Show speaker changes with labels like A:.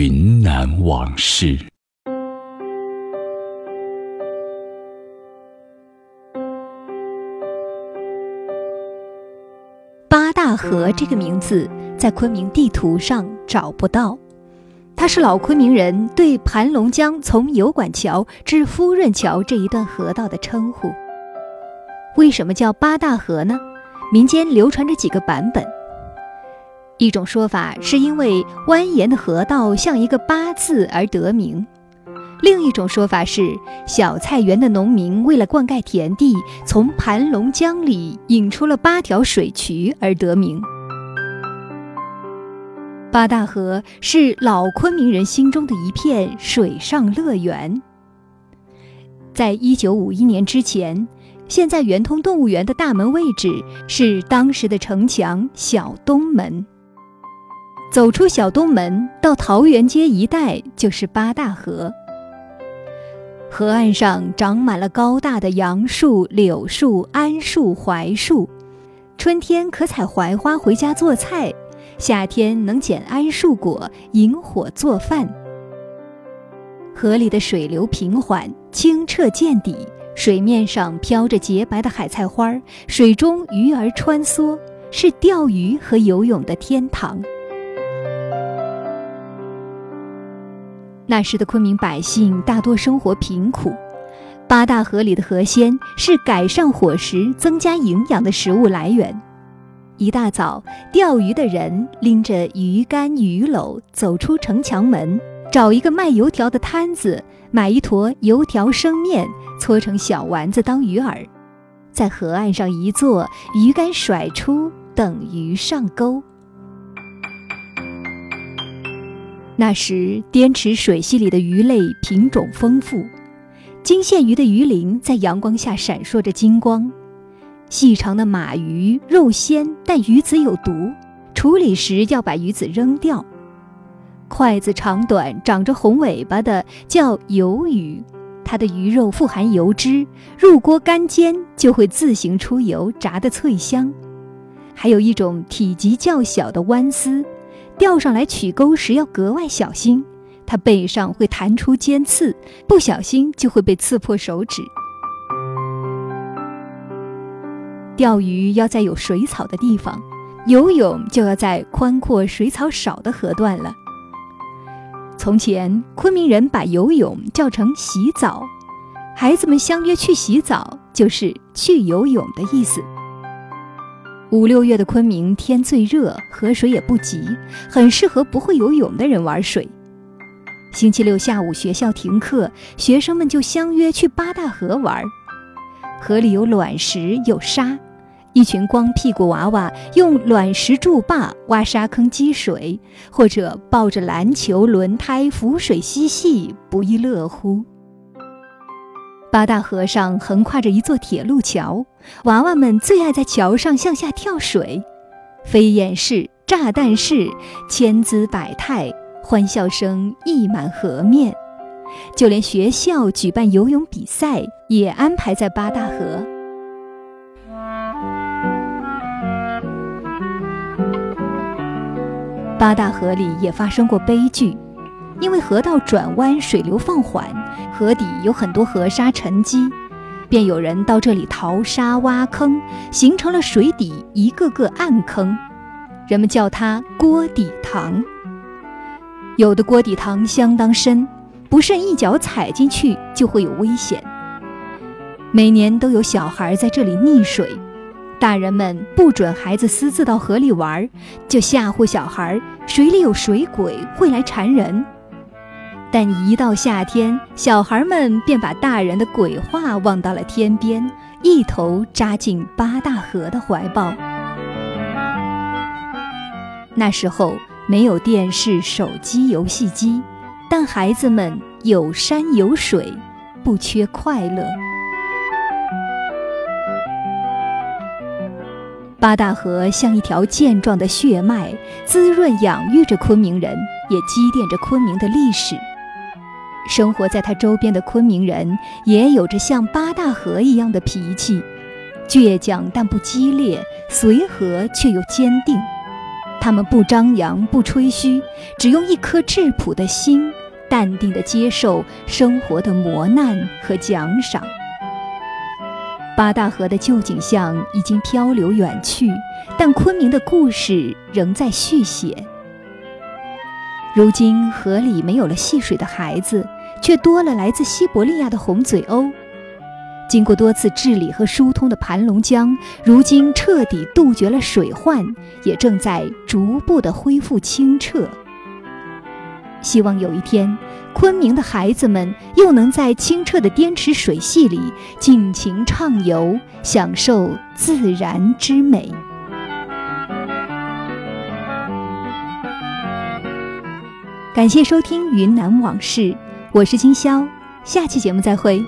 A: 云南往事。
B: 八大河这个名字在昆明地图上找不到，它是老昆明人对盘龙江从油管桥至夫润桥这一段河道的称呼。为什么叫八大河呢？民间流传着几个版本。一种说法是因为蜿蜒的河道像一个八字而得名；另一种说法是小菜园的农民为了灌溉田地，从盘龙江里引出了八条水渠而得名。八大河是老昆明人心中的一片水上乐园。在一九五一年之前。现在圆通动物园的大门位置是当时的城墙小东门。走出小东门，到桃园街一带就是八大河。河岸上长满了高大的杨树、柳树、桉树、槐树，春天可采槐花回家做菜，夏天能捡桉树果引火做饭。河里的水流平缓，清澈见底。水面上飘着洁白的海菜花水中鱼儿穿梭，是钓鱼和游泳的天堂。那时的昆明百姓大多生活贫苦，八大河里的河鲜是改善伙食、增加营养的食物来源。一大早，钓鱼的人拎着鱼竿、鱼篓走出城墙门，找一个卖油条的摊子，买一坨油条生面。搓成小丸子当鱼饵，在河岸上一坐，鱼竿甩出，等鱼上钩。那时滇池水系里的鱼类品种丰富，金线鱼的鱼鳞在阳光下闪烁着金光。细长的马鱼肉鲜，但鱼籽有毒，处理时要把鱼籽扔掉。筷子长短、长着红尾巴的叫鱿鱼。它的鱼肉富含油脂，入锅干煎就会自行出油，炸得脆香。还有一种体积较小的弯丝，钓上来取钩时要格外小心，它背上会弹出尖刺，不小心就会被刺破手指。钓鱼要在有水草的地方，游泳就要在宽阔水草少的河段了。从前，昆明人把游泳叫成洗澡，孩子们相约去洗澡，就是去游泳的意思。五六月的昆明天最热，河水也不急，很适合不会游泳的人玩水。星期六下午学校停课，学生们就相约去八大河玩，河里有卵石，有沙。一群光屁股娃娃用卵石筑坝、挖沙坑积水，或者抱着篮球、轮胎浮水嬉戏，不亦乐乎。八大河上横跨着一座铁路桥，娃娃们最爱在桥上向下跳水，飞燕式、炸弹式，千姿百态，欢笑声溢满河面。就连学校举办游泳比赛，也安排在八大河。八大河里也发生过悲剧，因为河道转弯，水流放缓，河底有很多河沙沉积，便有人到这里淘沙挖坑，形成了水底一个个暗坑，人们叫它锅底塘。有的锅底塘相当深，不慎一脚踩进去就会有危险。每年都有小孩在这里溺水。大人们不准孩子私自到河里玩，就吓唬小孩水里有水鬼会来缠人。但一到夏天，小孩们便把大人的鬼话忘到了天边，一头扎进八大河的怀抱。那时候没有电视、手机、游戏机，但孩子们有山有水，不缺快乐。八大河像一条健壮的血脉，滋润养育着昆明人，也积淀着昆明的历史。生活在他周边的昆明人，也有着像八大河一样的脾气，倔强但不激烈，随和却又坚定。他们不张扬，不吹嘘，只用一颗质朴的心，淡定地接受生活的磨难和奖赏。八大河的旧景象已经漂流远去，但昆明的故事仍在续写。如今河里没有了戏水的孩子，却多了来自西伯利亚的红嘴鸥。经过多次治理和疏通的盘龙江，如今彻底杜绝了水患，也正在逐步的恢复清澈。希望有一天，昆明的孩子们又能在清澈的滇池水系里尽情畅游，享受自然之美。感谢收听《云南往事》，我是金潇，下期节目再会。